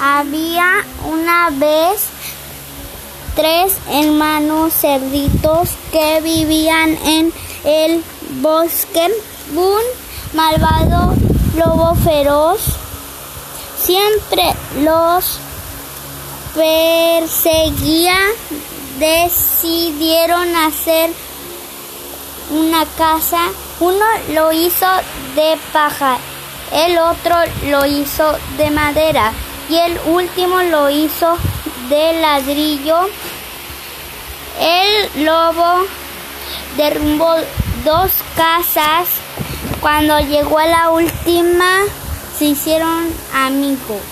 Había una vez tres hermanos cerditos que vivían en el bosque. Un malvado lobo feroz siempre los perseguía. Decidieron hacer una casa. Uno lo hizo de paja, el otro lo hizo de madera y el último lo hizo de ladrillo. El lobo derrumbó dos casas. Cuando llegó a la última, se hicieron amigos.